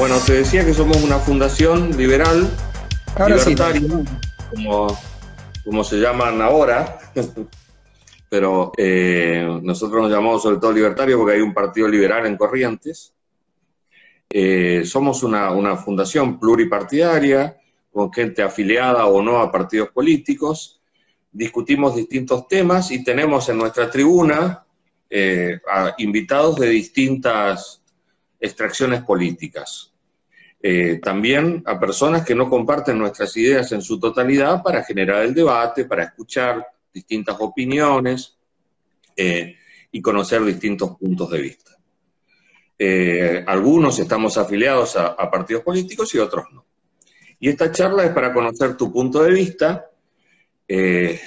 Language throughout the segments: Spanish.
Bueno, te decía que somos una fundación liberal, libertaria, como, como se llaman ahora, pero eh, nosotros nos llamamos sobre todo libertarios porque hay un partido liberal en Corrientes. Eh, somos una, una, fundación pluripartidaria, con gente afiliada o no a partidos políticos. Discutimos distintos temas y tenemos en nuestra tribuna eh, a invitados de distintas extracciones políticas. También a personas que no comparten nuestras ideas en su totalidad para generar el debate, para escuchar distintas opiniones eh, y conocer distintos puntos de vista. Eh, algunos estamos afiliados a, partidos políticos y otros no. Y esta charla es para conocer tu punto de vista, eh,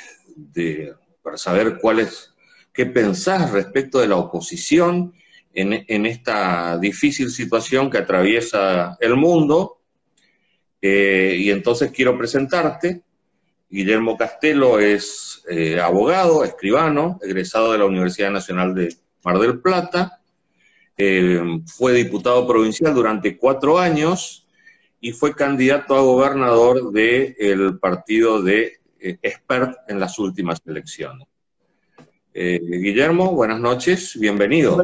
para saber cuál es, qué pensás respecto de la oposición en, esta difícil situación que atraviesa el mundo. y entonces quiero presentarte Guillermo Castelo es eh, abogado, escribano, egresado de la Universidad Nacional de Mar del Plata. Eh, fue diputado provincial durante cuatro años y fue candidato a gobernador del partido de eh, Expert en las últimas elecciones. Guillermo, buenas noches, bienvenido.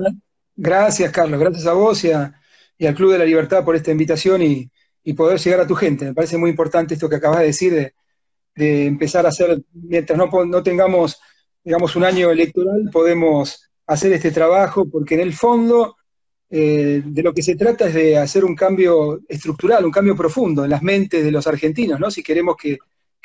Gracias, Carlos, gracias a vos y, al Club de la Libertad por esta invitación y, poder llegar a tu gente. Me parece muy importante esto que acabas de decir de, empezar a hacer, mientras no, no tengamos, digamos, un año electoral, podemos hacer este trabajo, porque en el fondo eh, de lo que se trata es de hacer un cambio estructural, un cambio profundo en las mentes de los argentinos, ¿no? Si queremos que,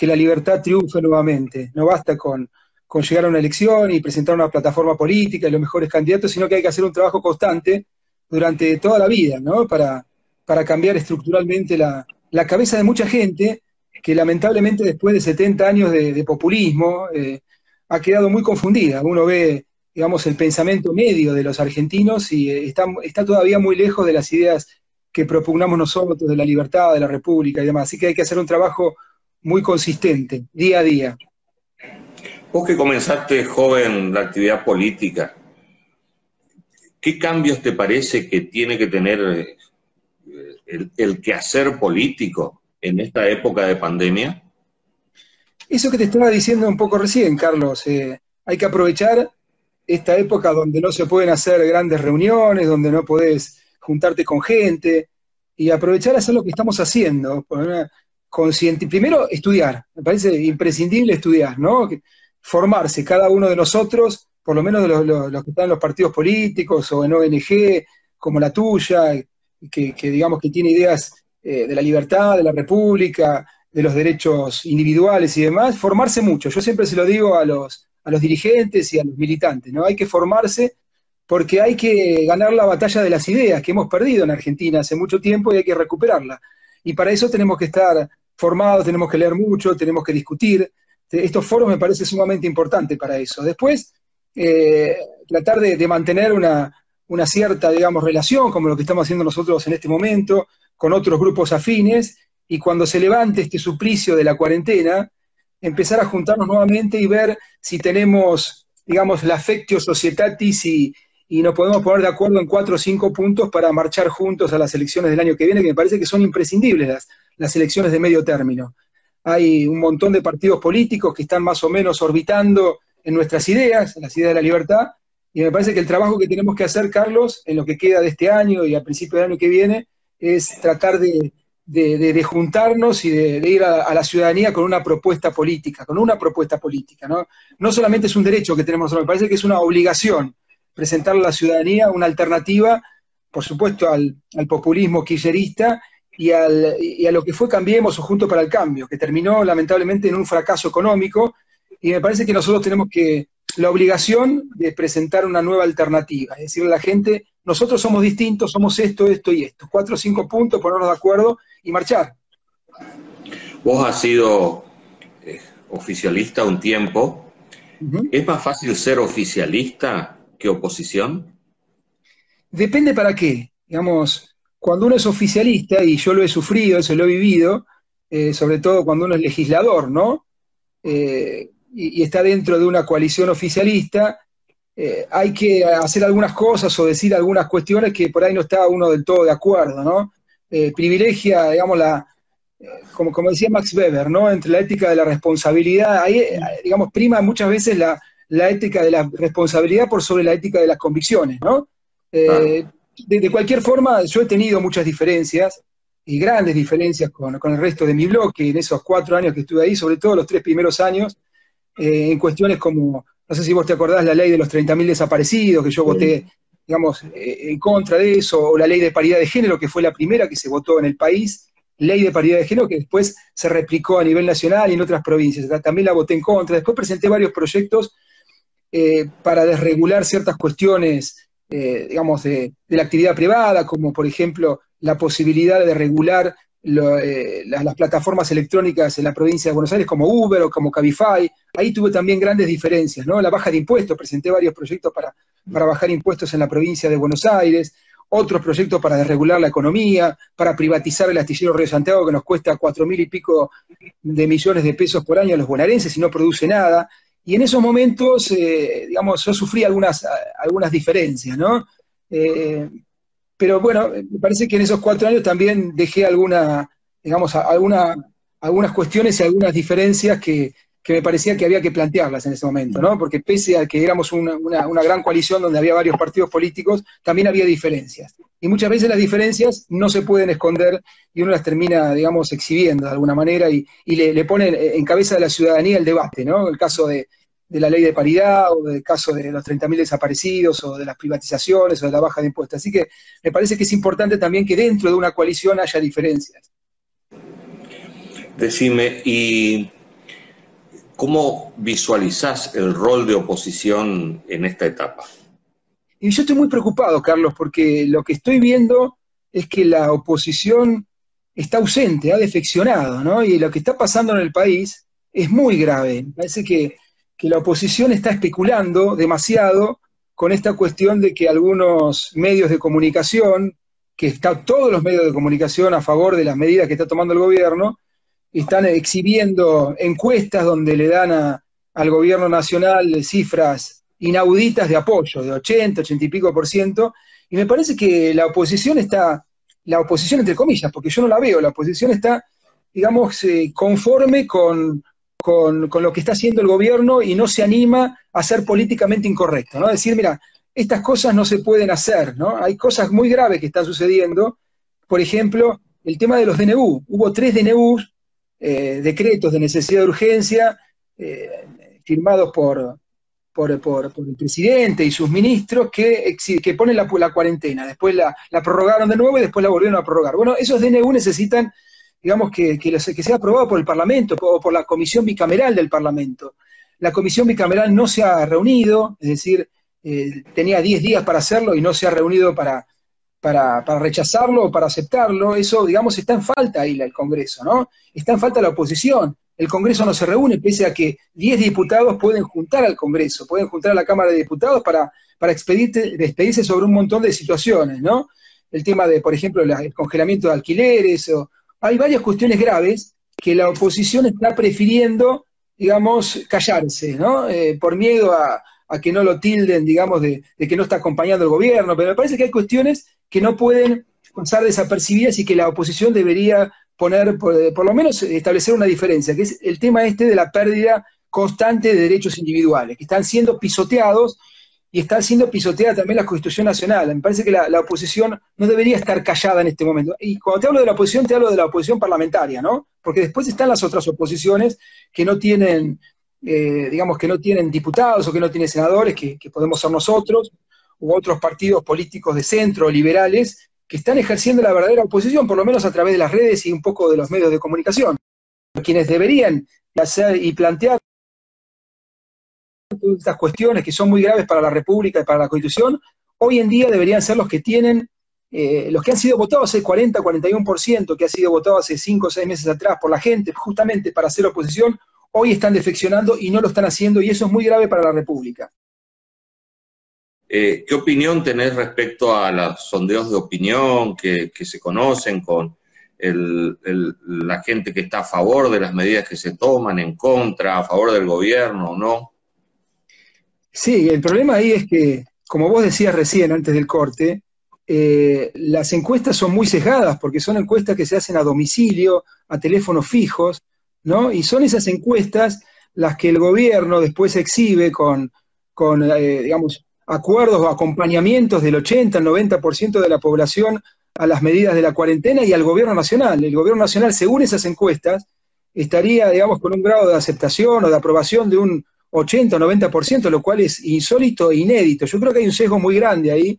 la libertad triunfe nuevamente. No basta con, con, llegar a una elección y presentar una plataforma política y los mejores candidatos, sino que hay que hacer un trabajo constante durante toda la vida, ¿no? Para, para cambiar estructuralmente la, la cabeza de mucha gente que lamentablemente después de 70 años de, populismo eh, ha quedado muy confundida. Uno ve, digamos, el pensamiento medio de los argentinos y eh, está, está todavía muy lejos de las ideas que propugnamos nosotros de la libertad, de la república y demás. Así que hay que hacer un trabajo muy consistente, día a día. Vos que comenzaste joven la actividad política, ¿qué cambios te parece que tiene que tener eh, el, quehacer político en esta época de pandemia? Eso que te estaba diciendo un poco recién, Carlos, eh, hay que aprovechar esta época donde no se pueden hacer grandes reuniones, donde no podés juntarte con gente, y aprovechar a hacer lo que estamos haciendo. Primero, estudiar, me parece imprescindible estudiar, ¿no? Formarse, cada uno de nosotros, por lo menos de los, que están en los partidos políticos o en ONG, como la tuya, que, que digamos que tiene ideas eh, de la libertad, de la república, de los derechos individuales y demás, formarse mucho. Yo siempre se lo digo a los, a los dirigentes y a los militantes, ¿no? Hay que formarse porque hay que ganar la batalla de las ideas que hemos perdido en Argentina hace mucho tiempo y hay que recuperarla. Y para eso tenemos que estar formados, tenemos que leer mucho, tenemos que discutir. Estos foros me parece sumamente importante para eso. Después, eh, tratar de, mantener una, una, cierta, digamos, relación, como lo que estamos haciendo nosotros en este momento, con otros grupos afines y cuando se levante este suplicio de la cuarentena, empezar a juntarnos nuevamente y ver si tenemos, digamos, la affectio societatis y, y nos podemos poner de acuerdo en cuatro o cinco puntos para marchar juntos a las elecciones del año que viene, que me parece que son imprescindibles las, las elecciones de medio término. Hay un montón de partidos políticos que están más o menos orbitando en nuestras ideas, en las ideas de la libertad, y me parece que el trabajo que tenemos que hacer, Carlos, en lo que queda de este año y al principio del año que viene, es tratar de, juntarnos y de, ir a, la ciudadanía con una propuesta política, con una propuesta política. ¿no? no solamente es un derecho que tenemos me parece que es una obligación presentar a la ciudadanía una alternativa, por supuesto, al, populismo kirchnerista y, y, a lo que fue Cambiemos o Junto para el Cambio, que terminó lamentablemente en un fracaso económico, y me parece que nosotros tenemos que la obligación de presentar una nueva alternativa, es decir, a la gente, nosotros somos distintos, somos esto, esto y esto. Cuatro o cinco puntos, ponernos de acuerdo y marchar. Vos has sido eh, oficialista un tiempo. ¿Es más fácil ser oficialista que oposición? Depende para qué. Digamos, cuando uno es oficialista, y yo lo he sufrido, eso lo he vivido, eh, sobre todo cuando uno es legislador, ¿no? Eh, y, está dentro de una coalición oficialista, eh, hay que hacer algunas cosas o decir algunas cuestiones que por ahí no está uno del todo de acuerdo, ¿no? privilegia, digamos, la, como, decía Max Weber, ¿no? Entre la ética de la responsabilidad, ahí, digamos, prima muchas veces la, ética de la responsabilidad por sobre la ética de las convicciones, ¿no? De, cualquier forma, yo he tenido muchas diferencias, y grandes diferencias con, con, el resto de mi bloque en esos cuatro años que estuve ahí, sobre todo los tres primeros años, en cuestiones como, no sé si vos te acordás, la ley de los 30.000 desaparecidos, que yo voté digamos, eh, en contra de eso, o la ley de paridad de género, que fue la primera que se votó en el país, ley de paridad de género que después se replicó a nivel nacional y en otras provincias. También la voté en contra. Después presenté varios proyectos eh, para desregular ciertas cuestiones, eh, digamos, de, la actividad privada, como por ejemplo la posibilidad de regular las, plataformas electrónicas en la provincia de Buenos Aires, como Uber o como Cabify. Ahí tuve también grandes diferencias, ¿no? La baja de impuestos, presenté varios proyectos para para bajar impuestos en la provincia de Buenos Aires, otros proyectos para desregular la economía, para privatizar el astillero Río Santiago que nos cuesta cuatro mil y pico de millones de pesos por año a los bonaerenses y no produce nada. Y en esos momentos, eh, digamos, yo sufrí algunas, algunas diferencias, ¿no? Eh, pero bueno, me parece que en esos cuatro años también dejé alguna, digamos, alguna, algunas cuestiones y algunas diferencias que, que me parecía que había que plantearlas en ese momento, ¿no? Porque pese a que éramos una, gran coalición donde había varios partidos políticos, también había diferencias. Y muchas veces las diferencias no se pueden esconder y uno las termina, digamos, exhibiendo de alguna manera y, le, pone en cabeza de la ciudadanía el debate, ¿no? El caso de, la ley de paridad o el caso de los 30.000 desaparecidos o de las privatizaciones o de la baja de impuestos. Así que me parece que es importante también que dentro de una coalición haya diferencias. Decime, y ¿Cómo visualizás el rol de oposición en esta etapa? Y yo estoy muy preocupado, Carlos, porque lo que estoy viendo es que la oposición está ausente, ha defeccionado, ¿no? Y lo que está pasando en el país es muy grave. parece que, la oposición está especulando demasiado con esta cuestión de que algunos medios de comunicación, que están todos los medios de comunicación a favor de las medidas que está tomando el gobierno, están exhibiendo encuestas donde le dan al gobierno nacional cifras inauditas de apoyo, de 80, 80 y pico por ciento, y me parece que la oposición está, la oposición entre comillas, porque yo no la veo, la oposición está, digamos, eh, conforme con, lo que está haciendo el gobierno y no se anima a ser políticamente incorrecto, ¿no? Decir, mira, estas cosas no se pueden hacer, ¿no? Hay cosas muy graves que están sucediendo, por ejemplo, el tema de los DNU. Hubo tres DNUs eh, decretos de necesidad de urgencia eh, firmados por, por, el presidente y sus ministros que, que ponen la, cuarentena. Después la, prorrogaron de nuevo y después la volvieron a prorrogar. Bueno, esos DNU necesitan, digamos, que, que, sea aprobado por el Parlamento o por la Comisión Bicameral del Parlamento. La Comisión Bicameral no se ha reunido, es decir, eh, tenía 10 días para hacerlo y no se ha reunido para, para, rechazarlo o para aceptarlo, eso, digamos, está en falta ahí el Congreso, ¿no? Está en falta la oposición. El Congreso no se reúne, pese a que 10 diputados pueden juntar al Congreso, pueden juntar a la Cámara de Diputados para, para expedirse sobre un montón de situaciones, ¿no? El tema de, por ejemplo, el congelamiento de alquileres, o, hay varias cuestiones graves que la oposición está prefiriendo, digamos, callarse, ¿no? Eh, por miedo a, que no lo tilden, digamos, de, de, que no está acompañando el gobierno, pero me parece que hay cuestiones que no pueden pasar desapercibidas y que la oposición debería poner, por, lo menos establecer una diferencia, que es el tema este de la pérdida constante de derechos individuales, que están siendo pisoteados y está siendo pisoteada también la Constitución Nacional. Me parece que la, oposición no debería estar callada en este momento. Y cuando te hablo de la oposición, te hablo de la oposición parlamentaria, ¿no? Porque después están las otras oposiciones que no tienen, eh, digamos, que no tienen diputados o que no tienen senadores, que podemos ser nosotros, u otros partidos políticos de centro, liberales, que están ejerciendo la verdadera oposición, por lo menos a través de las redes y un poco de los medios de comunicación. Quienes deberían hacer y plantear estas cuestiones que son muy graves para la República y para la Constitución, hoy en día deberían ser los que tienen, eh, los que han sido votados, hace 40, 41%, que ha sido votado hace 5 o 6 meses atrás por la gente, justamente para hacer oposición, hoy están defeccionando y no lo están haciendo, y eso es muy grave para la República. Eh, ¿Qué opinión tenés respecto a los sondeos de opinión que, se conocen con la gente que está a favor de las medidas que se toman, en contra, a favor del gobierno o no? Sí, el problema ahí es que, como vos decías recién antes del corte, eh, las encuestas son muy sesgadas porque son encuestas que se hacen a domicilio, a teléfonos fijos, ¿no? Y son esas encuestas las que el gobierno después exhibe con, eh, digamos, acuerdos o acompañamientos del 80, el 90% de la población a las medidas de la cuarentena y al gobierno nacional. El gobierno nacional, según esas encuestas, estaría, digamos, con un grado de aceptación o de aprobación de un 80 o 90%, lo cual es insólito e inédito. Yo creo que hay un sesgo muy grande ahí,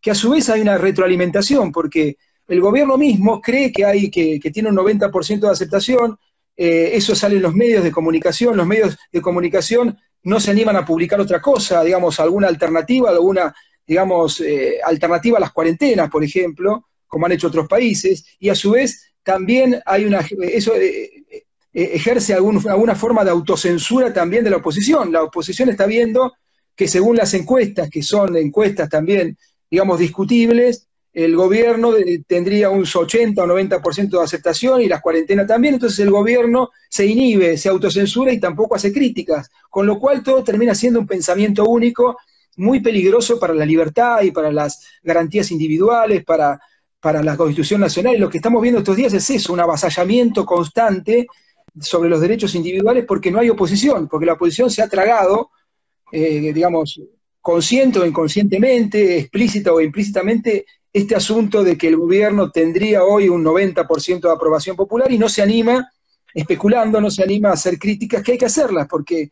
que a su vez hay una retroalimentación, porque el gobierno mismo cree que, hay, que, tiene un 90% de aceptación, eh, eso sale en los medios de comunicación, los medios de comunicación no se animan a publicar otra cosa, digamos, alguna alternativa, alguna, digamos, eh, alternativa a las cuarentenas, por ejemplo, como han hecho otros países, y a su vez también hay una, eso eh, eh, ejerce alguna forma de autocensura también de la oposición. La oposición está viendo que según las encuestas, que son encuestas también, digamos, discutibles, el gobierno tendría un 80 o 90% de aceptación y las cuarentenas también, entonces el gobierno se inhibe, se autocensura y tampoco hace críticas, con lo cual todo termina siendo un pensamiento único muy peligroso para la libertad y para las garantías individuales, para, para la Constitución Nacional. Y lo que estamos viendo estos días es eso, un avasallamiento constante sobre los derechos individuales porque no hay oposición, porque la oposición se ha tragado, eh, digamos, consciente o inconscientemente, explícita o implícitamente, este asunto de que el gobierno tendría hoy un 90% de aprobación popular y no se anima, especulando, no se anima a hacer críticas, que hay que hacerlas, porque,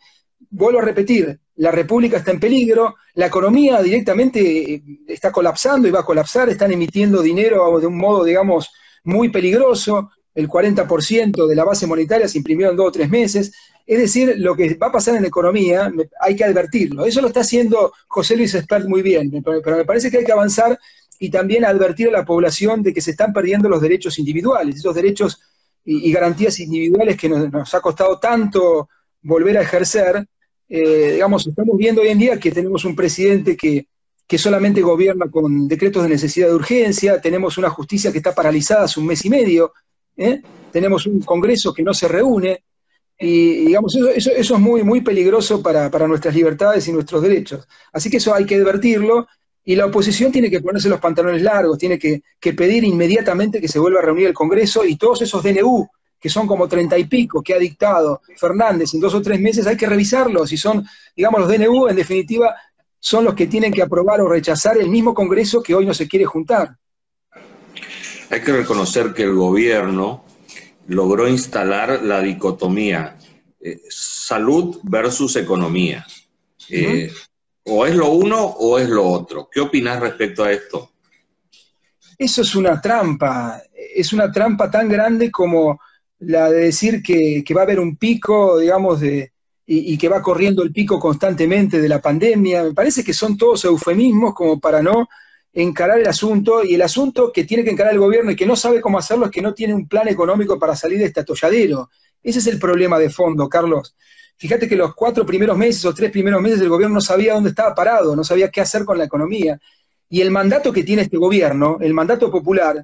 vuelvo a repetir, la República está en peligro, la economía directamente eh, está colapsando y va a colapsar, están emitiendo dinero de un modo, digamos, muy peligroso, el 40% de la base monetaria se imprimió en dos o tres meses, es decir, lo que va a pasar en la economía hay que advertirlo. Eso lo está haciendo José Luis Espert muy bien, pero me parece que hay que avanzar y también advertir a la población de que se están perdiendo los derechos individuales, esos derechos y, garantías individuales que nos, ha costado tanto volver a ejercer. Eh, digamos, estamos viendo hoy en día que tenemos un presidente que, solamente gobierna con decretos de necesidad de urgencia, tenemos una justicia que está paralizada hace un mes y medio, ¿eh? tenemos un Congreso que no se reúne, y digamos, eso, eso, es muy, muy peligroso para, para, nuestras libertades y nuestros derechos. Así que eso hay que advertirlo y la oposición tiene que ponerse los pantalones largos, tiene que, pedir inmediatamente que se vuelva a reunir el Congreso y todos esos DNU, que son como treinta y pico que ha dictado Fernández en dos o tres meses, hay que revisarlos. Y son, digamos, los DNU, en definitiva, son los que tienen que aprobar o rechazar el mismo Congreso que hoy no se quiere juntar. Hay que reconocer que el gobierno logró instalar la dicotomía eh, salud versus economía o es lo uno o es lo otro. ¿Qué opinas respecto a esto? Eso es una trampa, es una trampa tan grande como la de decir que, va a haber un pico, digamos, de, y, que va corriendo el pico constantemente de la pandemia. Me parece que son todos eufemismos como para no encarar el asunto, y el asunto que tiene que encarar el gobierno y que no sabe cómo hacerlo es que no tiene un plan económico para salir de este atolladero. Ese es el problema de fondo, Carlos. Fíjate que los cuatro primeros meses o tres primeros meses el gobierno no sabía dónde estaba parado, no sabía qué hacer con la economía. Y el mandato que tiene este gobierno, el mandato popular,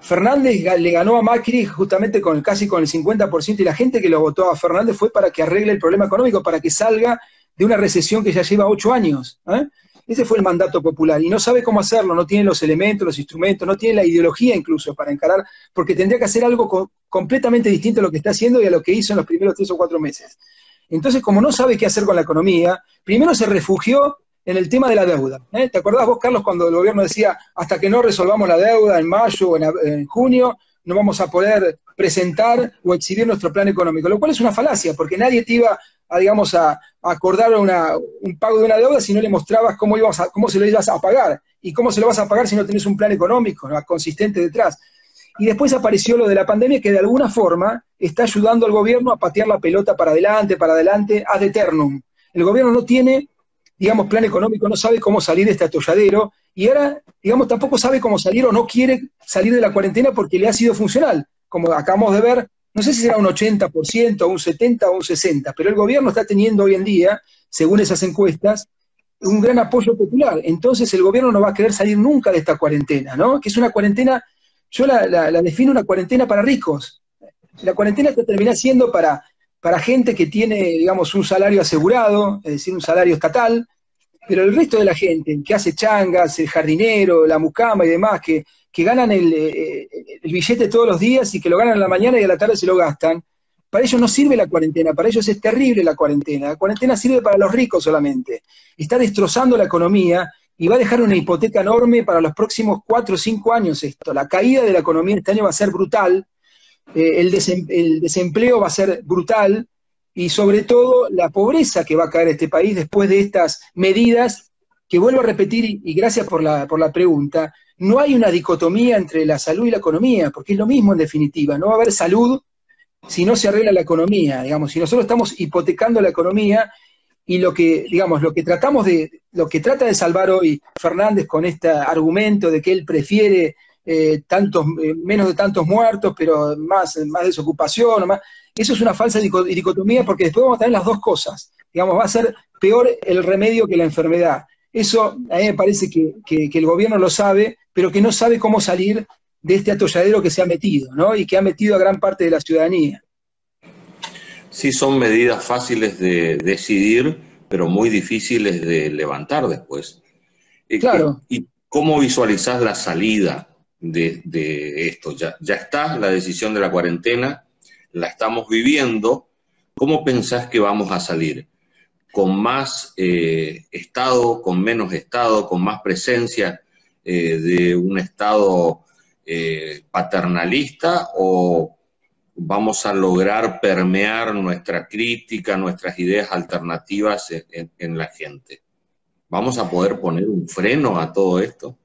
Fernández le ganó a Macri justamente con casi con el 50% y la gente que lo votó a Fernández fue para que arregle el problema económico, para que salga de una recesión que ya lleva ocho años. ¿eh? Ese fue el mandato popular y no sabe cómo hacerlo, no tiene los elementos, los instrumentos, no tiene la ideología incluso para encarar, porque tendría que hacer algo completamente distinto a lo que está haciendo y a lo que hizo en los primeros tres o cuatro meses. Entonces, como no sabe qué hacer con la economía, primero se refugió en el tema de la deuda. ¿eh? ¿Te acordás vos, Carlos, cuando el gobierno decía, hasta que no resolvamos la deuda en mayo o en, junio, no vamos a poder presentar o exhibir nuestro plan económico? Lo cual es una falacia, porque nadie te iba a, digamos, a, acordar un pago de una deuda si no le mostrabas cómo, ibas a, cómo se lo ibas a pagar. ¿Y cómo se lo vas a pagar si no tenés un plan económico consistente detrás? Y después apareció lo de la pandemia que de alguna forma está ayudando al gobierno a patear la pelota para adelante, para adelante, ad eternum. El gobierno no tiene, digamos, plan económico, no sabe cómo salir de este atolladero y ahora, digamos, tampoco sabe cómo salir o no quiere salir de la cuarentena porque le ha sido funcional. Como acabamos de ver, no sé si será un 80%, un 70% o un 60%, pero el gobierno está teniendo hoy en día, según esas encuestas, un gran apoyo popular. Entonces el gobierno no va a querer salir nunca de esta cuarentena, ¿no? Que es una cuarentena yo la, defino una cuarentena para ricos. La cuarentena que termina siendo para, para gente que tiene, digamos, un salario asegurado, es decir, un salario estatal, pero el resto de la gente que hace changas, el jardinero, la mucama y demás, que, que ganan el, eh, el, billete todos los días y que lo ganan en la mañana y a la tarde se lo gastan, para ellos no sirve la cuarentena, para ellos es terrible la cuarentena. La cuarentena sirve para los ricos solamente. Está destrozando la economía y va a dejar una hipoteca enorme para los próximos cuatro o cinco años esto. La caída de la economía este año va a ser brutal, eh, el, desempleo va a ser brutal y sobre todo la pobreza que va a caer este país después de estas medidas que vuelvo a repetir y, gracias por la, por la pregunta, no hay una dicotomía entre la salud y la economía, porque es lo mismo en definitiva, no va a haber salud si no se arregla la economía, digamos, si nosotros estamos hipotecando la economía y lo que, digamos, lo que tratamos de, lo que trata de salvar hoy Fernández con este argumento de que él prefiere eh, tantos, eh, menos de tantos muertos, pero más, más desocupación, eso es una falsa dicotomía porque después vamos a tener las dos cosas. Digamos, va a ser peor el remedio que la enfermedad. Eso a mí me parece que, que, que el gobierno lo sabe, pero que no sabe cómo salir de este atolladero que se ha metido, ¿no? Y que ha metido a gran parte de la ciudadanía. Sí, son medidas fáciles de decidir, pero muy difíciles de levantar después. Claro. ¿Y cómo visualizás la salida de, esto? Ya, ya está la decisión de la cuarentena, la estamos viviendo. ¿Cómo pensás que vamos a salir? ¿Con más eh, Estado, con menos Estado, con más presencia eh, de un Estado eh, paternalista o vamos a lograr permear nuestra crítica, nuestras ideas alternativas en, la gente? ¿Vamos a poder poner un freno a todo esto?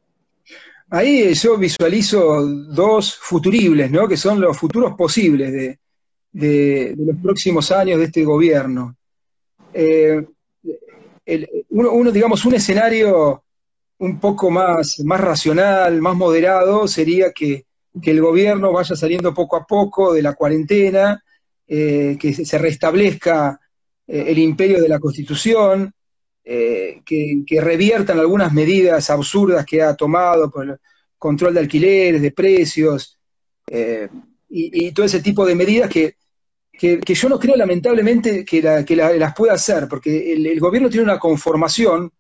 Ahí yo visualizo dos futuribles, ¿no? que son los futuros posibles de, los próximos años de este gobierno. Eh, uno, digamos, un escenario un poco más, más racional, más moderado, sería que, el gobierno vaya saliendo poco a poco de la cuarentena, eh, que se restablezca eh, el imperio de la Constitución, eh, que, reviertan algunas medidas absurdas que ha tomado por el control de alquileres, de precios, y, todo ese tipo de medidas que, yo no creo lamentablemente que, las pueda hacer, porque el gobierno tiene una conformación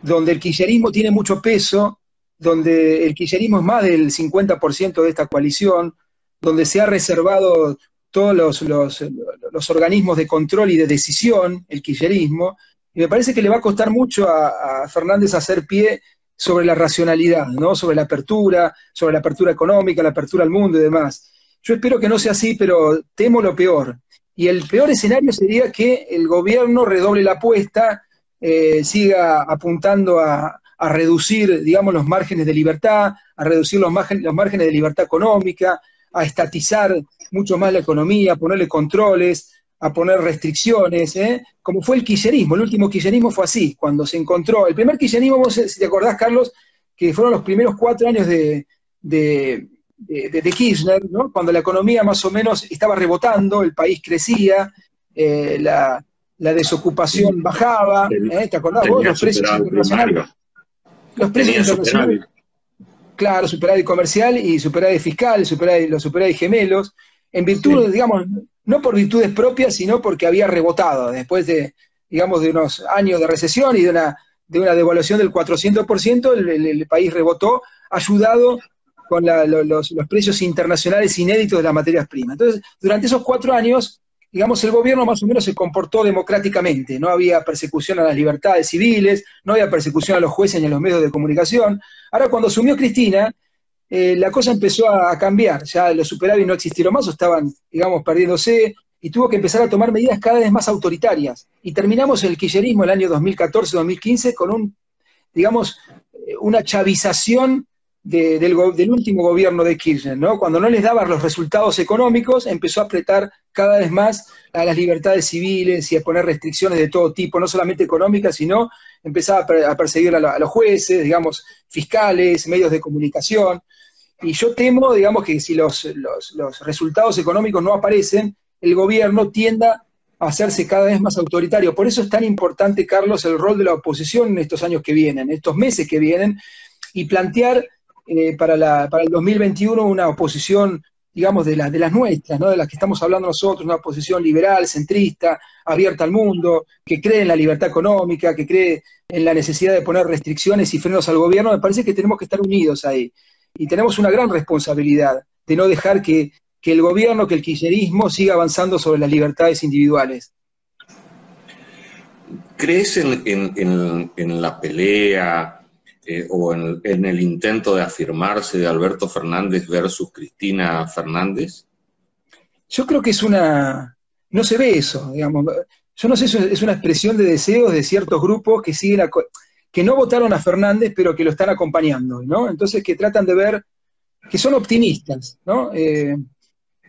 donde el kirchnerismo tiene mucho peso, donde el kirchnerismo es más del 50% de esta coalición, donde se ha reservado todos los, los, organismos de control y de decisión, el kirchnerismo, y me parece que le va a costar mucho a, Fernández hacer pie sobre la racionalidad, ¿no? sobre la apertura, sobre la apertura económica, la apertura al mundo y demás. Yo espero que no sea así, pero temo lo peor. Y el peor escenario sería que el gobierno redoble la apuesta eh, siga apuntando a, reducir, digamos, los márgenes de libertad, a reducir los, márgenes, los márgenes de libertad económica, a estatizar mucho más la economía, a ponerle controles, a poner restricciones, ¿eh? como fue el kirchnerismo. El último kirchnerismo fue así, cuando se encontró. El primer kirchnerismo, si te acordás, Carlos, que fueron los primeros cuatro años de, de, Kirchner, cuando la economía más o menos estaba rebotando, el país crecía, eh, la, la desocupación bajaba, ¿eh? ¿te acordás vos? Los precios internacionales. Los precios internacionales. Claro, superávit comercial y superávit fiscal, superávit, los superávit gemelos, en virtud, digamos, no por virtudes propias, sino porque había rebotado después de, digamos, de unos años de recesión y de una, de una devaluación del 400%, el, el, país rebotó, ayudado con los, los precios internacionales inéditos de las materias primas. Entonces, durante esos cuatro años, digamos, el gobierno más o menos se comportó democráticamente, no había persecución a las libertades civiles, no había persecución a los jueces ni a los medios de comunicación. Ahora, cuando asumió Cristina, eh, la cosa empezó a, cambiar, ya los superávit no existieron más o estaban, digamos, perdiéndose, y tuvo que empezar a tomar medidas cada vez más autoritarias. Y terminamos el kirchnerismo el año 2014-2015 con un, digamos, eh, una chavización del, último gobierno de Kirchner, ¿no? Cuando no les daba los resultados económicos, empezó a apretar cada vez más a las libertades civiles y a poner restricciones de todo tipo, no solamente económicas, sino empezaba a, perseguir a, los jueces, digamos, fiscales, medios de comunicación. Y yo temo, digamos, que si los, los resultados económicos no aparecen, el gobierno tienda a hacerse cada vez más autoritario. Por eso es tan importante, Carlos, el rol de la oposición en estos años que vienen, en estos meses que vienen, y plantear eh, para, la, para el 2021 una oposición, digamos, de, de las nuestras, ¿no? de las que estamos hablando nosotros, una posición liberal, centrista, abierta al mundo, que cree en la libertad económica, que cree en la necesidad de poner restricciones y frenos al gobierno, me parece que tenemos que estar unidos ahí. Y tenemos una gran responsabilidad de no dejar que, el gobierno, que el kirchnerismo siga avanzando sobre las libertades individuales. ¿Crees en, la pelea o en, el intento de afirmarse de Alberto Fernández versus Cristina Fernández? Yo creo que es una... No se ve eso, digamos. Yo no sé, es una expresión de deseos de ciertos grupos que siguen que no votaron a Fernández, pero que lo están acompañando, ¿no? Entonces que tratan de ver, que son optimistas, ¿no? Eh,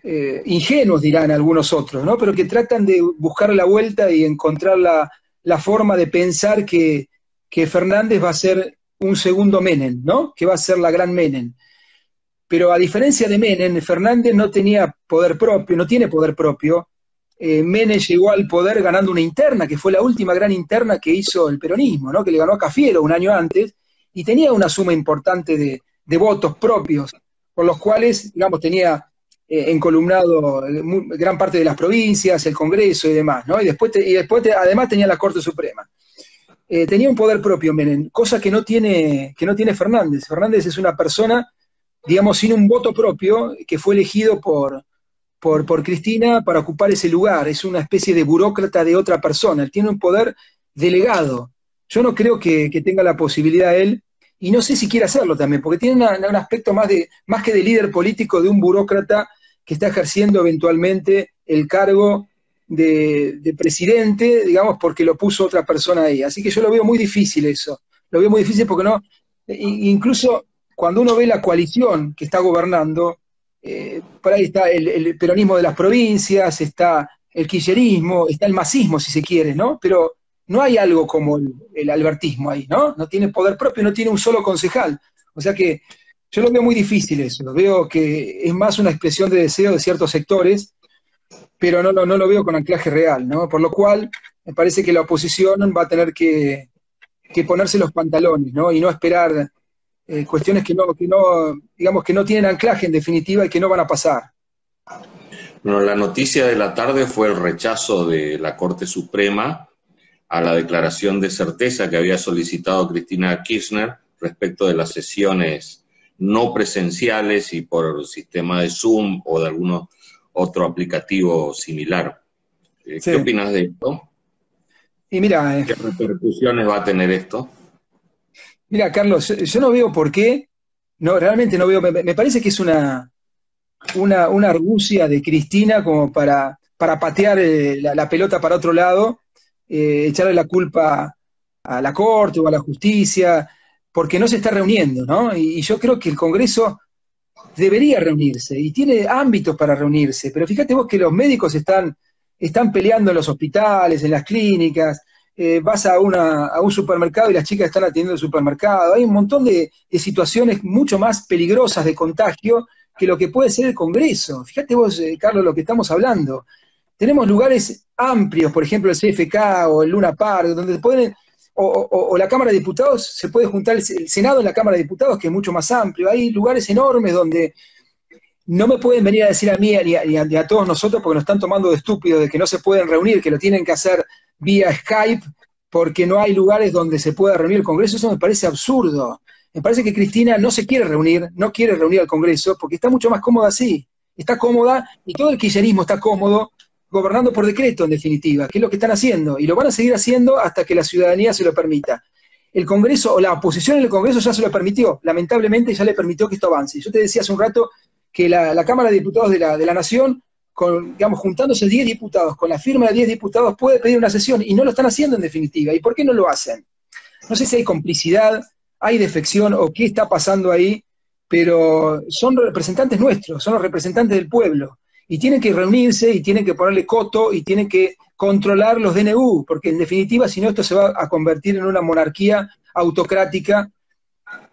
eh, ingenuos dirán algunos otros, ¿no? Pero que tratan de buscar la vuelta y encontrar la, forma de pensar que, que, Fernández va a ser un segundo Menem, ¿no? Que va a ser la gran Menem. Pero a diferencia de Menem, Fernández no tenía poder propio, no tiene poder propio, eh, Menem llegó al poder ganando una interna, que fue la última gran interna que hizo el peronismo, ¿no? que le ganó a Cafiero un año antes, y tenía una suma importante de, votos propios, por los cuales, digamos, tenía eh, encolumnado eh, gran parte de las provincias, el Congreso y demás, ¿no? Y después, y después además tenía la Corte Suprema. Tenía un poder propio Menem, cosa que no, tiene, que no tiene Fernández. Fernández es una persona, digamos, sin un voto propio, que fue elegido por, por, Cristina para ocupar ese lugar. Es una especie de burócrata de otra persona. Él tiene un poder delegado. Yo no creo que, tenga la posibilidad él, y no sé si quiere hacerlo también, porque tiene un aspecto más, de, más que de líder político, de un burócrata que está ejerciendo eventualmente el cargo de, de, presidente, digamos, porque lo puso otra persona ahí. Así que yo lo veo muy difícil eso. Lo veo muy difícil porque no, incluso cuando uno ve la coalición que está gobernando, eh, por ahí está el, peronismo de las provincias, está el quillerismo, está el masismo, si se quiere, ¿no? Pero no hay algo como el, albertismo ahí, ¿no? No tiene poder propio, no tiene un solo concejal. O sea que yo lo veo muy difícil eso, lo veo que es más una expresión de deseo de ciertos sectores, pero no, no, no lo veo con anclaje real, ¿no? Por lo cual, me parece que la oposición va a tener que, que ponerse los pantalones, ¿no? Y no esperar eh, cuestiones que no, que no, digamos que no tienen anclaje en definitiva y que no van a pasar. Bueno, la noticia de la tarde fue el rechazo de la Corte Suprema a la declaración de certeza que había solicitado Cristina Kirchner respecto de las sesiones no presenciales y por sistema de Zoom o de algún otro aplicativo similar. Eh, ¿Qué opinas de esto? Y mira, eh, ¿qué repercusiones va a tener esto? Mira, Carlos, yo no veo por qué, no, realmente no veo, me, parece que es una, una, una, argucia de Cristina como para, para patear eh, la, pelota para otro lado, eh, echarle la culpa a la Corte o a la justicia, porque no se está reuniendo, ¿no? Y, yo creo que el Congreso debería reunirse y tiene ámbitos para reunirse, pero fíjate vos que los médicos están, están peleando en los hospitales, en las clínicas, eh, vas a, a, un supermercado y las chicas están atendiendo el supermercado. Hay un montón de, situaciones mucho más peligrosas de contagio que lo que puede ser el Congreso. Fíjate vos, eh, Carlos, lo que estamos hablando. Tenemos lugares amplios, por ejemplo, el CFK o el Luna Park, donde pueden, o, la Cámara de Diputados, se puede juntar el, Senado en la Cámara de Diputados, que es mucho más amplio. Hay lugares enormes donde no me pueden venir a decir a mí ni a, a todos nosotros, porque nos están tomando de estúpido, de que no se pueden reunir, que lo tienen que hacer vía Skype porque no hay lugares donde se pueda reunir el Congreso, eso me parece absurdo. Me parece que Cristina no se quiere reunir, no quiere reunir al Congreso, porque está mucho más cómoda así. Está cómoda y todo el kirchnerismo está cómodo gobernando por decreto, en definitiva, que es lo que están haciendo. Y lo van a seguir haciendo hasta que la ciudadanía se lo permita. El Congreso o la oposición en el Congreso ya se lo permitió. Lamentablemente ya le permitió que esto avance. Yo te decía hace un rato que la, Cámara de Diputados de la, de la Nación digamos, juntándose 10 diputados, con la firma de 10 diputados, puede pedir una sesión y no lo están haciendo en definitiva. ¿Y por qué no lo hacen? No sé si hay complicidad, hay defección o qué está pasando ahí, pero son representantes nuestros, son los representantes del pueblo. Y tienen que reunirse y tienen que ponerle coto y tienen que controlar los DNU, porque en definitiva, si no, esto se va a convertir en una monarquía autocrática.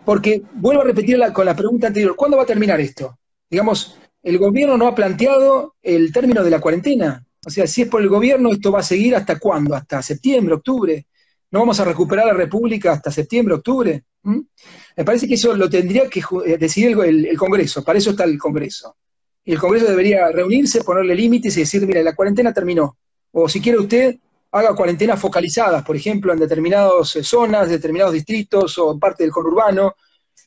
Porque, vuelvo a repetir con la pregunta anterior, ¿cuándo va a terminar esto? Digamos, el gobierno no ha planteado el término de la cuarentena. O sea, si es por el gobierno, esto va a seguir hasta cuándo? ¿Hasta septiembre, octubre? ¿No vamos a recuperar la República hasta septiembre, octubre? ¿Mm? Me parece que eso lo tendría que eh, decidir el, Congreso, para eso está el Congreso. Y el Congreso debería reunirse, ponerle límites y decir, mira, la cuarentena terminó. O si quiere usted, haga cuarentenas focalizadas, por ejemplo, en determinadas eh, zonas, determinados distritos o en parte del conurbano,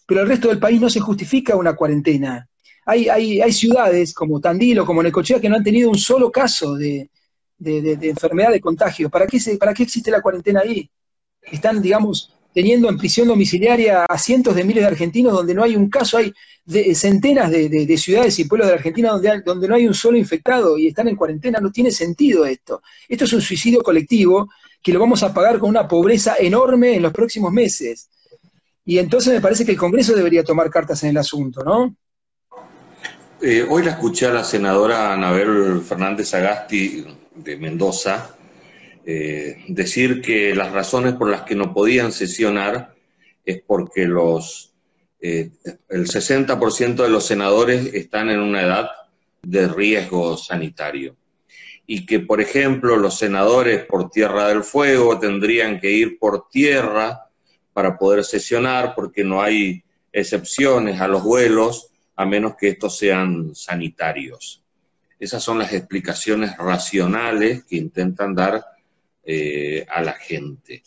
pero el resto del país no se justifica una cuarentena. Hay, hay, hay ciudades como Tandil o como Necochea que no han tenido un solo caso de, enfermedad de contagio. ¿Para qué, ¿Para qué existe la cuarentena ahí? Están, digamos, teniendo en prisión domiciliaria a cientos de miles de argentinos donde no hay un caso, hay centenas de, ciudades y pueblos de Argentina donde, donde no hay un solo infectado y están en cuarentena, no tiene sentido esto. Esto es un suicidio colectivo que lo vamos a pagar con una pobreza enorme en los próximos meses. Y entonces me parece que el Congreso debería tomar cartas en el asunto, ¿no? Eh, hoy la escuché a la senadora Anabel Fernández Agasti de Mendoza eh, decir que las razones por las que no podían sesionar es porque los, eh, el 60% de los senadores están en una edad de riesgo sanitario y que, por ejemplo, los senadores por Tierra del Fuego tendrían que ir por tierra para poder sesionar porque no hay excepciones a los vuelos a menos que estos sean sanitarios. Esas son las explicaciones racionales que intentan dar eh, a la gente.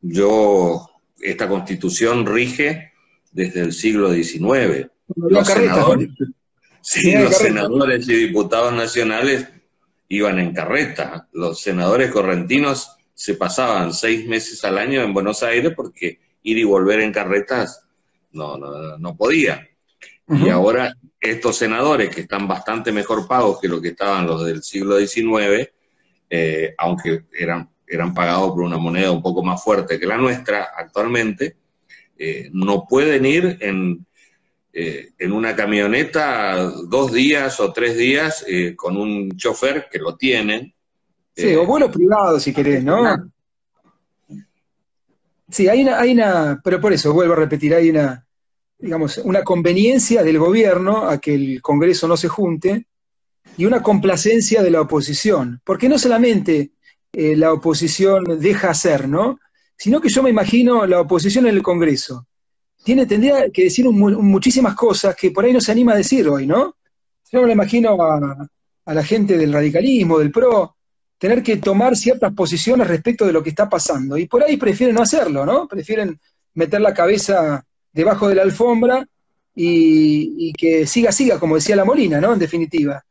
Yo, esta constitución rige desde el siglo XIX. Los senadores, los senadores y diputados nacionales iban en carreta. Los senadores correntinos se pasaban seis meses al año en Buenos Aires porque ir y volver en carretas no, no, no podían. Y ahora estos senadores que están bastante mejor pagos que lo que estaban los del siglo XIX, eh, aunque eran eran pagados por una moneda un poco más fuerte que la nuestra actualmente, eh, no pueden ir en, eh, en, una camioneta dos días o tres días eh, con un chofer que lo tienen. Sí, o vuelos privados si querés, ¿no? Sí, hay una, hay una, pero por eso vuelvo a repetir, hay una, digamos, una conveniencia del gobierno a que el Congreso no se junte y una complacencia de la oposición, porque no solamente eh, la oposición deja hacer, ¿no? Sino que yo me imagino la oposición en el Congreso. Tiene, tendría que decir muchísimas cosas que por ahí no se anima a decir hoy, ¿no? Yo me imagino a, la gente del radicalismo, del PRO, tener que tomar ciertas posiciones respecto de lo que está pasando. Y por ahí prefieren no hacerlo, ¿no? Prefieren meter la cabeza debajo de la alfombra y, que siga, siga, como decía la Molina, ¿no? En definitiva.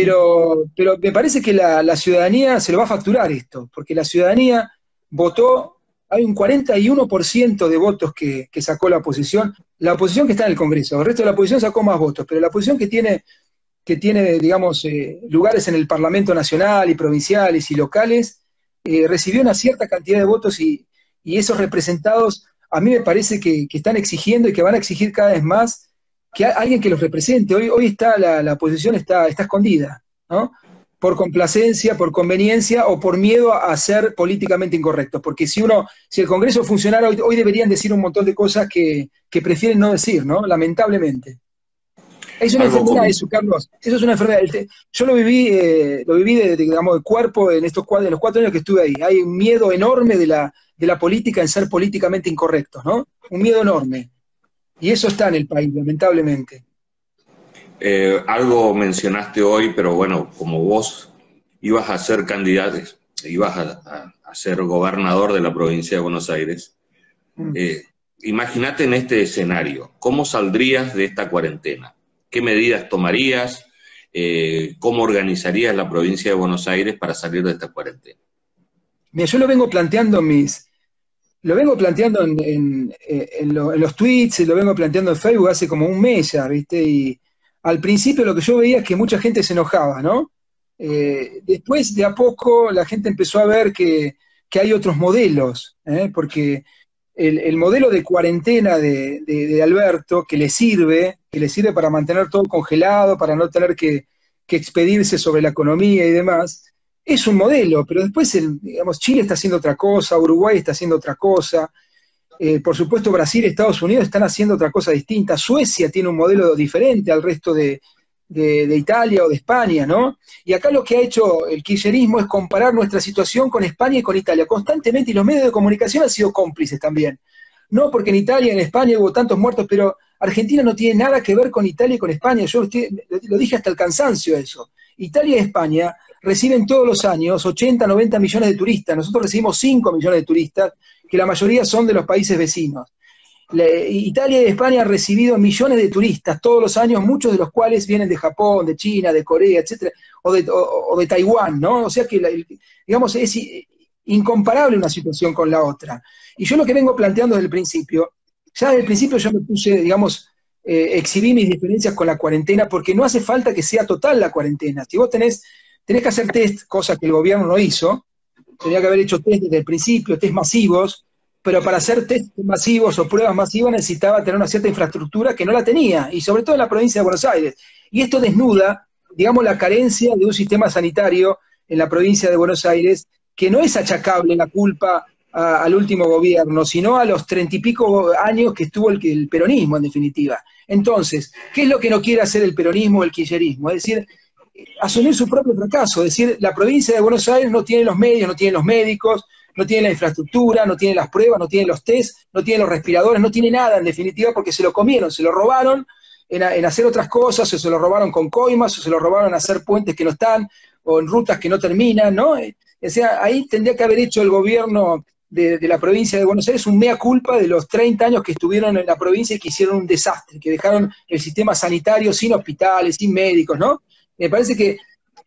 Pero, pero me parece que la, ciudadanía se lo va a facturar esto, porque la ciudadanía votó, hay un 41% de votos que, sacó la oposición, la oposición que está en el Congreso, el resto de la oposición sacó más votos, pero la oposición que tiene, que tiene digamos, eh, lugares en el Parlamento Nacional y provinciales y locales, eh, recibió una cierta cantidad de votos y, esos representados a mí me parece que, que, están exigiendo y que van a exigir cada vez más que alguien que los represente. Hoy, hoy está la, la oposición está, está escondida, ¿no? Por complacencia, por conveniencia o por miedo a, ser políticamente incorrectos. Porque si uno, si el Congreso funcionara hoy, hoy deberían decir un montón de cosas que, prefieren no decir, ¿no? Lamentablemente. Es una enfermedad eso, Carlos. Eso es una enfermedad. Yo lo viví, eh, lo viví de, digamos, de cuerpo en estos cuatro, en los cuatro años que estuve ahí. Hay un miedo enorme de la, de la política en ser políticamente incorrectos, ¿no? Un miedo enorme. Y eso está en el país, lamentablemente. Eh, algo mencionaste hoy, pero bueno, como vos ibas a ser candidato, ibas a, ser gobernador de la provincia de Buenos Aires, mm. eh, imagínate en este escenario, ¿cómo saldrías de esta cuarentena? ¿Qué medidas tomarías? Eh, ¿Cómo organizarías la provincia de Buenos Aires para salir de esta cuarentena? Mira, yo lo vengo planteando en mis, lo vengo planteando en, los tweets, lo vengo planteando en Facebook hace como un mes ya, ¿viste? Y al principio lo que yo veía es que mucha gente se enojaba, ¿no? Eh, después, de a poco, la gente empezó a ver que, hay otros modelos, ¿eh? porque el, modelo de cuarentena de, Alberto, que le sirve, que le sirve para mantener todo congelado, para no tener que, que expedirse sobre la economía y demás, es un modelo, pero después, digamos, Chile está haciendo otra cosa, Uruguay está haciendo otra cosa, eh, por supuesto Brasil y Estados Unidos están haciendo otra cosa distinta, Suecia tiene un modelo diferente al resto de, Italia o de España, ¿no? Y acá lo que ha hecho el kirchnerismo es comparar nuestra situación con España y con Italia, constantemente, y los medios de comunicación han sido cómplices también. No porque en Italia, en España hubo tantos muertos, pero Argentina no tiene nada que ver con Italia y con España. Yo lo dije hasta el cansancio eso. Italia y España reciben todos los años 80, 90 millones de turistas. Nosotros recibimos 5 millones de turistas, que la mayoría son de los países vecinos. Italia y España han recibido millones de turistas todos los años, muchos de los cuales vienen de Japón, de China, de Corea, etcétera, o de, Taiwán, ¿no? O sea que, digamos, es incomparable una situación con la otra. Y yo lo que vengo planteando desde el principio, ya desde el principio yo me puse, digamos, eh, exhibí mis diferencias con la cuarentena, porque no hace falta que sea total la cuarentena. Si vos tenés, tenés que hacer test, cosa que el gobierno no hizo, tenía que haber hecho test desde el principio, test masivos, pero para hacer test masivos o pruebas masivas necesitaba tener una cierta infraestructura que no la tenía, y sobre todo en la provincia de Buenos Aires. Y esto desnuda, digamos, la carencia de un sistema sanitario en la provincia de Buenos Aires, que no es achacable la culpa al último gobierno, sino a los treinta y pico años que estuvo el, el, peronismo, en definitiva. Entonces, ¿qué es lo que no quiere hacer el peronismo o el kirchnerismo? Es decir, asumir su propio fracaso, es decir, la provincia de Buenos Aires no tiene los medios, no tiene los médicos, no tiene la infraestructura, no tiene las pruebas, no tiene los test, no tiene los respiradores, no tiene nada en definitiva porque se lo comieron, se lo robaron en, hacer otras cosas, o se lo robaron con coimas, o se lo robaron en hacer puentes que no están, o en rutas que no terminan, ¿no? Eh, o sea, ahí tendría que haber hecho el gobierno de, la provincia de Buenos Aires un mea culpa de los 30 años que estuvieron en la provincia y que hicieron un desastre, que dejaron el sistema sanitario sin hospitales, sin médicos, ¿no? Me parece que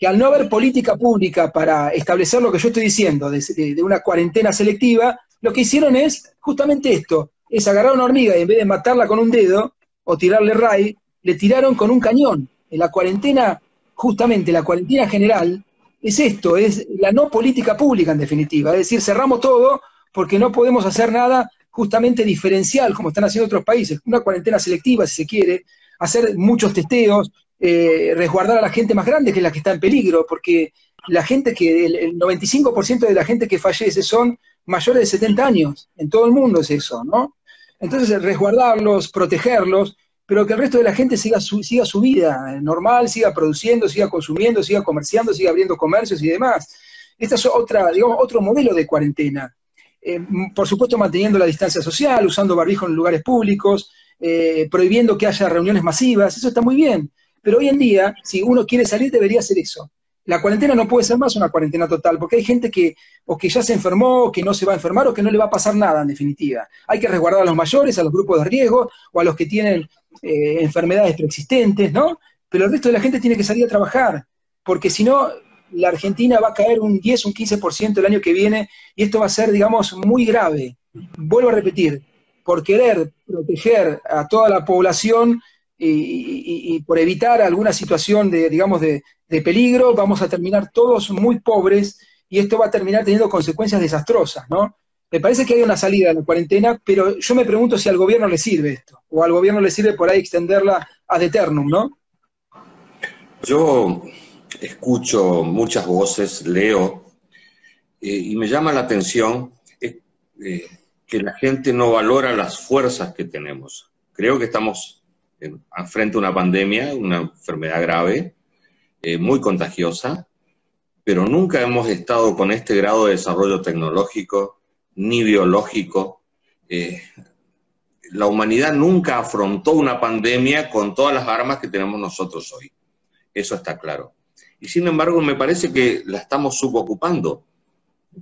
que al no haber política pública para establecer lo que yo estoy diciendo, de, una cuarentena selectiva, lo que hicieron es justamente esto, es agarrar una hormiga y en vez de matarla con un dedo o tirarle ray, le tiraron con un cañón. En la cuarentena, justamente la cuarentena general, es esto, es la no política pública en definitiva, es decir, cerramos todo porque no podemos hacer nada justamente diferencial como están haciendo otros países, una cuarentena selectiva si se quiere, hacer muchos testeos, eh, resguardar a la gente más grande, que es la que está en peligro, porque la gente que, el, 95% de la gente que fallece son mayores de 70 años, en todo el mundo es eso, ¿no? Entonces, resguardarlos, protegerlos, pero que el resto de la gente siga su, siga su vida normal, siga produciendo, siga consumiendo, siga comerciando, siga abriendo comercios y demás. Esta es otra, digamos, otro modelo de cuarentena. Eh, por supuesto, manteniendo la distancia social, usando barbijo en lugares públicos, eh, prohibiendo que haya reuniones masivas, eso está muy bien. Pero hoy en día, si uno quiere salir, debería hacer eso. La cuarentena no puede ser más una cuarentena total, porque hay gente que o que ya se enfermó, o que no se va a enfermar, o que no le va a pasar nada, en definitiva. Hay que resguardar a los mayores, a los grupos de riesgo, o a los que tienen eh, enfermedades preexistentes, ¿no? Pero el resto de la gente tiene que salir a trabajar, porque si no, la Argentina va a caer un 10, un 15% el año que viene, y esto va a ser, digamos, muy grave. Vuelvo a repetir, por querer proteger a toda la población, y, por evitar alguna situación de, digamos, de, peligro, vamos a terminar todos muy pobres y esto va a terminar teniendo consecuencias desastrosas, ¿no? Me parece que hay una salida de la cuarentena, pero yo me pregunto si al gobierno le sirve esto, o al gobierno le sirve por ahí extenderla ad eternum, ¿no? Yo escucho muchas voces, leo, eh, y me llama la atención eh, que la gente no valora las fuerzas que tenemos. Creo que estamos frente a una pandemia, una enfermedad grave, eh, muy contagiosa, pero nunca hemos estado con este grado de desarrollo tecnológico ni biológico. Eh, la humanidad nunca afrontó una pandemia con todas las armas que tenemos nosotros hoy. Eso está claro. Y sin embargo, me parece que la estamos subocupando.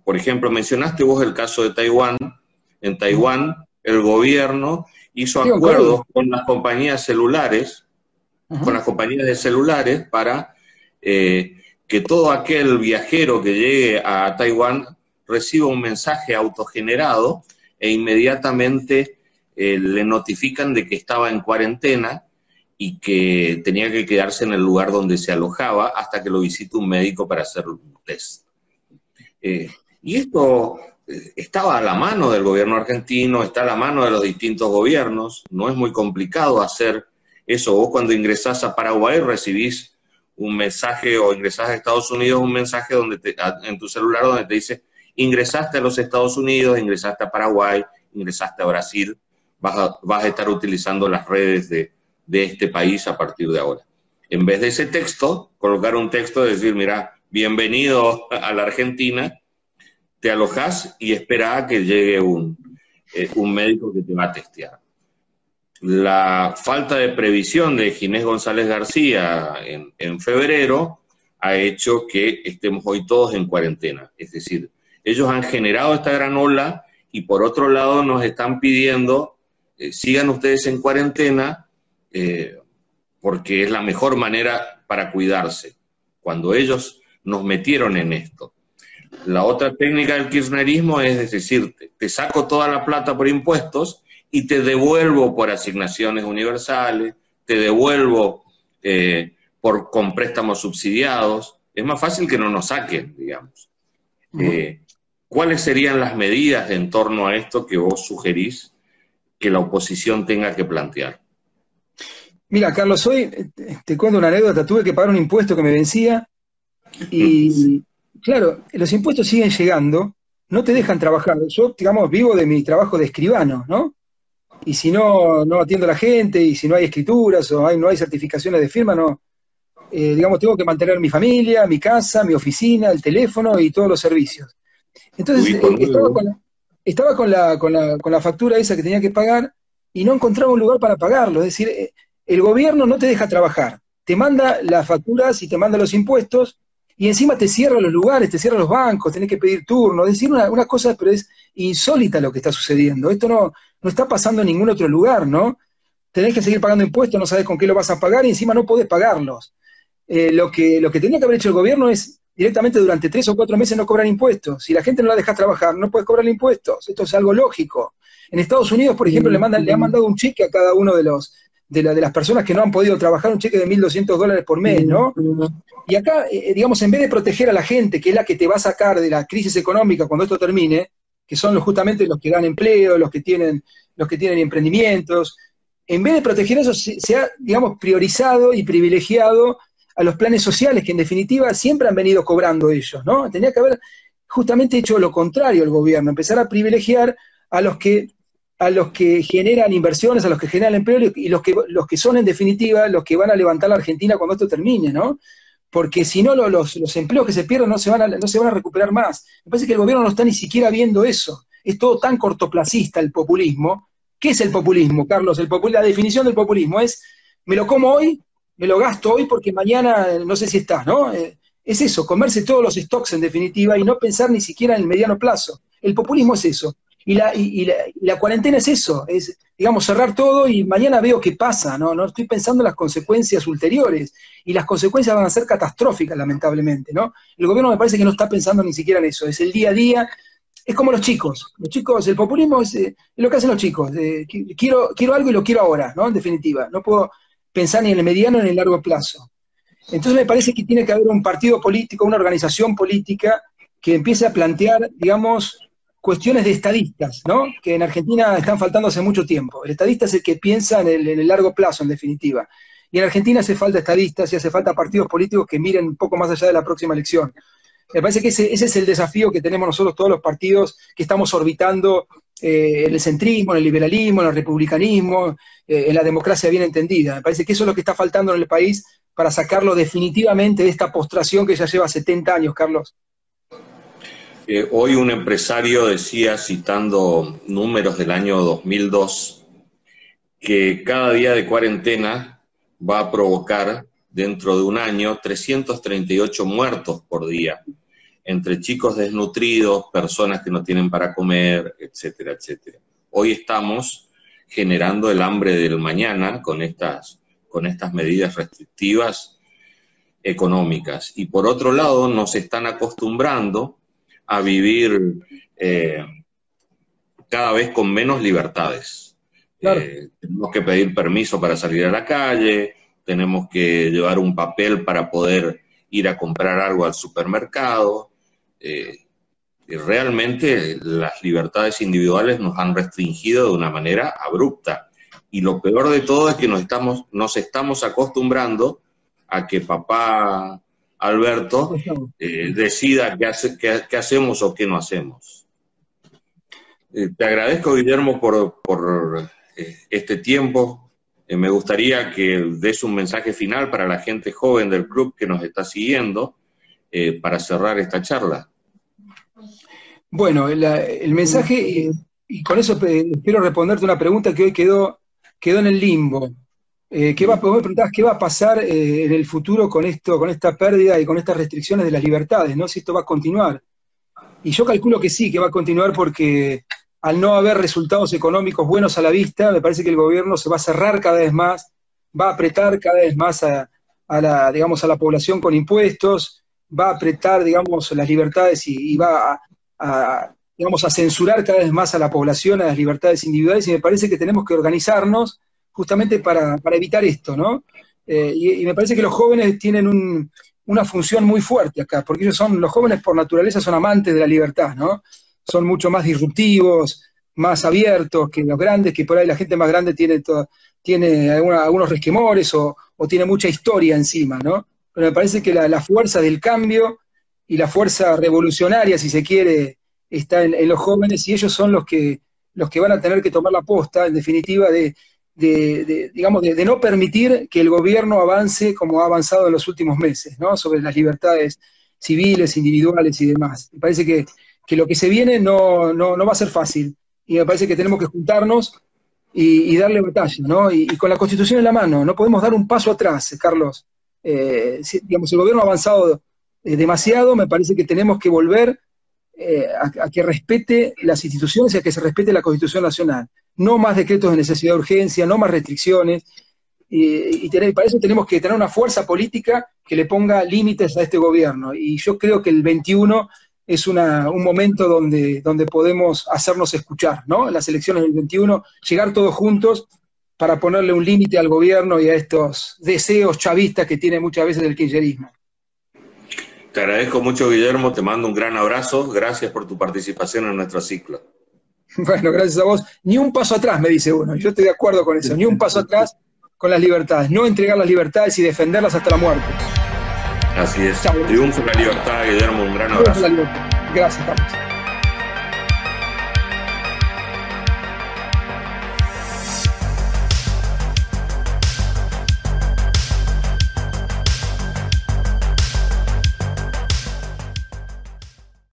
Por ejemplo, mencionaste vos el caso de Taiwán. En Taiwán, el gobierno hizo acuerdos con las compañías celulares, con las compañías de celulares para eh, que todo aquel viajero que llegue a Taiwán reciba un mensaje autogenerado e inmediatamente eh, le notifican de que estaba en cuarentena y que tenía que quedarse en el lugar donde se alojaba hasta que lo visite un médico para hacer un test. Eh, y esto estaba a la mano del gobierno argentino, está a la mano de los distintos gobiernos, no es muy complicado hacer eso. Vos cuando ingresás a Paraguay recibís un mensaje o ingresás a Estados Unidos un mensaje donde en tu celular donde te dice ingresaste a los Estados Unidos, ingresaste a Paraguay, ingresaste a Brasil, vas a, vas a estar utilizando las redes de, de este país a partir de ahora. En vez de ese texto, colocar un texto de decir, mira, bienvenido a la Argentina, te alojas y espera a que llegue un, eh, un médico que te va a testear. la falta de previsión de Ginés González García en, febrero ha hecho que estemos hoy todos en cuarentena. Es decir, ellos han generado esta gran ola y por otro lado nos están pidiendo, eh, sigan ustedes en cuarentena eh, porque es la mejor manera para cuidarse, cuando ellos nos metieron en esto. La otra técnica del kirchnerismo es decirte, te saco toda la plata por impuestos y te devuelvo por asignaciones universales, te devuelvo eh, por, con préstamos subsidiados. Es más fácil que no nos saquen, digamos. Eh, ¿Cuáles serían las medidas en torno a esto que vos sugerís que la oposición tenga que plantear? Mira, Carlos, hoy te cuento una anécdota. Tuve que pagar un impuesto que me vencía y, claro, los impuestos siguen llegando, no te dejan trabajar. Yo, digamos, vivo de mi trabajo de escribano, ¿no? y si no, no atiendo a la gente, y si no hay escrituras o hay, no hay certificaciones de firma, no, eh, digamos, tengo que mantener mi familia, mi casa, mi oficina, el teléfono y todos los servicios. Entonces, eh, estaba, con la, estaba con, la, con, la, con la factura esa que tenía que pagar y no encontraba un lugar para pagarlo. Es decir, eh, el gobierno no te deja trabajar, te manda las facturas y te manda los impuestos y encima te cierra los lugares, te cierra los bancos, tenés que pedir turno. Es decir, una, una cosa, pero es insólita lo que está sucediendo. Esto no, no está pasando en ningún otro lugar, ¿no? Tenés que seguir pagando impuestos, no sabes con qué lo vas a pagar y encima no podés pagarlos. Eh, lo, que, lo que tenía que haber hecho el gobierno es directamente durante tres o cuatro meses no cobrar impuestos. Si la gente no la deja trabajar, no puedes cobrar impuestos. Esto es algo lógico. En Estados Unidos, por ejemplo, le, mandan, le han mandado un cheque a cada uno de los de, las personas que no han podido trabajar, un cheque de 1.200 dólares por mes, ¿no? Y acá, eh, digamos, en vez de proteger a la gente, que es la que te va a sacar de la crisis económica cuando esto termine, que son justamente los que dan empleo, los que tienen, los que tienen emprendimientos. En vez de proteger eso, se, ha, digamos, priorizado y privilegiado a los planes sociales, que en definitiva siempre han venido cobrando ellos, ¿no? Tenía que haber justamente hecho lo contrario el gobierno, empezar a privilegiar a los que a los que generan inversiones, a los que generan empleo y los que, los que son en definitiva los que van a levantar la Argentina cuando esto termine, ¿no? porque si no los, empleos que se pierden no se, van a, no se van a recuperar más. Me parece que el gobierno no está ni siquiera viendo eso. Es todo tan cortoplacista el populismo. ¿Qué es el populismo, Carlos? El la definición del populismo es, me lo como hoy, me lo gasto hoy porque mañana no sé si está, ¿no? Eh, es eso, comerse todos los stocks en definitiva y no pensar ni siquiera en el mediano plazo. El populismo es eso. Y la, y, la, cuarentena es eso, es, digamos, cerrar todo y mañana veo qué pasa, ¿no? No estoy pensando en las consecuencias ulteriores. Y las consecuencias van a ser catastróficas, lamentablemente, ¿no? El gobierno me parece que no está pensando ni siquiera en eso, es el día a día. Es como los chicos. Los chicos, el populismo es, eh, lo que hacen los chicos. quiero, quiero algo y lo quiero ahora, ¿no? En definitiva. No puedo pensar ni en el mediano ni en el largo plazo. Entonces me parece que tiene que haber un partido político, una organización política que empiece a plantear, digamos, cuestiones de estadistas, ¿no? Que en Argentina están faltando hace mucho tiempo. El estadista es el que piensa en el, largo plazo, en definitiva. Y en Argentina hace falta estadistas y hace falta partidos políticos que miren un poco más allá de la próxima elección. Me parece que ese, es el desafío que tenemos nosotros todos los partidos que estamos orbitando eh, en el centrismo, en el liberalismo, en el republicanismo, eh, en la democracia bien entendida. Me parece que eso es lo que está faltando en el país para sacarlo definitivamente de esta postración que ya lleva 70 años, Carlos hoy un empresario decía, citando números del año 2002, que cada día de cuarentena va a provocar dentro de un año 338 muertos por día, entre chicos desnutridos, personas que no tienen para comer, etcétera, etcétera. Hoy estamos generando el hambre del mañana con estas, con estas medidas restrictivas económicas. Y por otro lado, nos están acostumbrando a vivir eh, cada vez con menos libertades. Eh, tenemos que pedir permiso para salir a la calle, tenemos que llevar un papel para poder ir a comprar algo al supermercado. Eh, y realmente las libertades individuales nos han restringido de una manera abrupta. Y lo peor de todo es que nos estamos, nos estamos acostumbrando a que papá Alberto eh, decida qué, hacemos o qué no hacemos. Eh, te agradezco, Guillermo, por, eh, este tiempo. me gustaría que des un mensaje final para la gente joven del club que nos está siguiendo para cerrar esta charla. Bueno, el mensaje, y con eso espero responderte una pregunta que hoy quedó quedó en el limbo. Eh, ¿qué, va, me qué va a pasar eh, en el futuro con esto, con esta pérdida y con estas restricciones de las libertades, ¿no? Si esto va a continuar. Y yo calculo que sí, que va a continuar porque al no haber resultados económicos buenos a la vista, me parece que el gobierno se va a cerrar cada vez más, va a apretar cada vez más a, la, digamos, a la población con impuestos, va a apretar, digamos, las libertades y, va a, digamos, a censurar cada vez más a la población, a las libertades individuales, y me parece que tenemos que organizarnos justamente para, evitar esto, ¿no? Eh, y, me parece que los jóvenes tienen una función muy fuerte acá, porque ellos son, los jóvenes por naturaleza son amantes de la libertad, ¿no? Son mucho más disruptivos, más abiertos que los grandes, que por ahí la gente más grande tiene, tiene algunos resquemores o, tiene mucha historia encima, ¿no? Pero me parece que la, fuerza del cambio y la fuerza revolucionaria, si se quiere, está en, los jóvenes y ellos son los que, los que van a tener que tomar la posta, en definitiva, de, digamos, de, no permitir que el gobierno avance como ha avanzado en los últimos meses, ¿no? Sobre las libertades civiles, individuales y demás. Me parece que, lo que se viene no, no, va a ser fácil y me parece que tenemos que juntarnos y, darle batalla, ¿no? Y, con la Constitución en la mano, no podemos dar un paso atrás, Carlos. Eh, digamos, el gobierno ha avanzado eh, demasiado, me parece que tenemos que volver eh, a, que respete las instituciones y a que se respete la Constitución Nacional. No más decretos de necesidad de urgencia, no más restricciones. Y, para eso tenemos que tener una fuerza política que le ponga límites a este gobierno. Y yo creo que el 21 es un momento donde, donde podemos hacernos escuchar, ¿no? Las elecciones del 21, llegar todos juntos para ponerle un límite al gobierno y a estos deseos chavistas que tiene muchas veces el kirchnerismo. Te agradezco mucho, Guillermo. Te mando un gran abrazo. Gracias por tu participación en nuestro ciclo. Bueno, gracias a vos. Ni un paso atrás, me dice uno. Yo estoy de acuerdo con eso. Ni un paso atrás con las libertades. No entregar las libertades y defenderlas hasta la muerte. Así es. Triunfo la libertad, Guillermo. Un gran abrazo. Gracias, Carlos.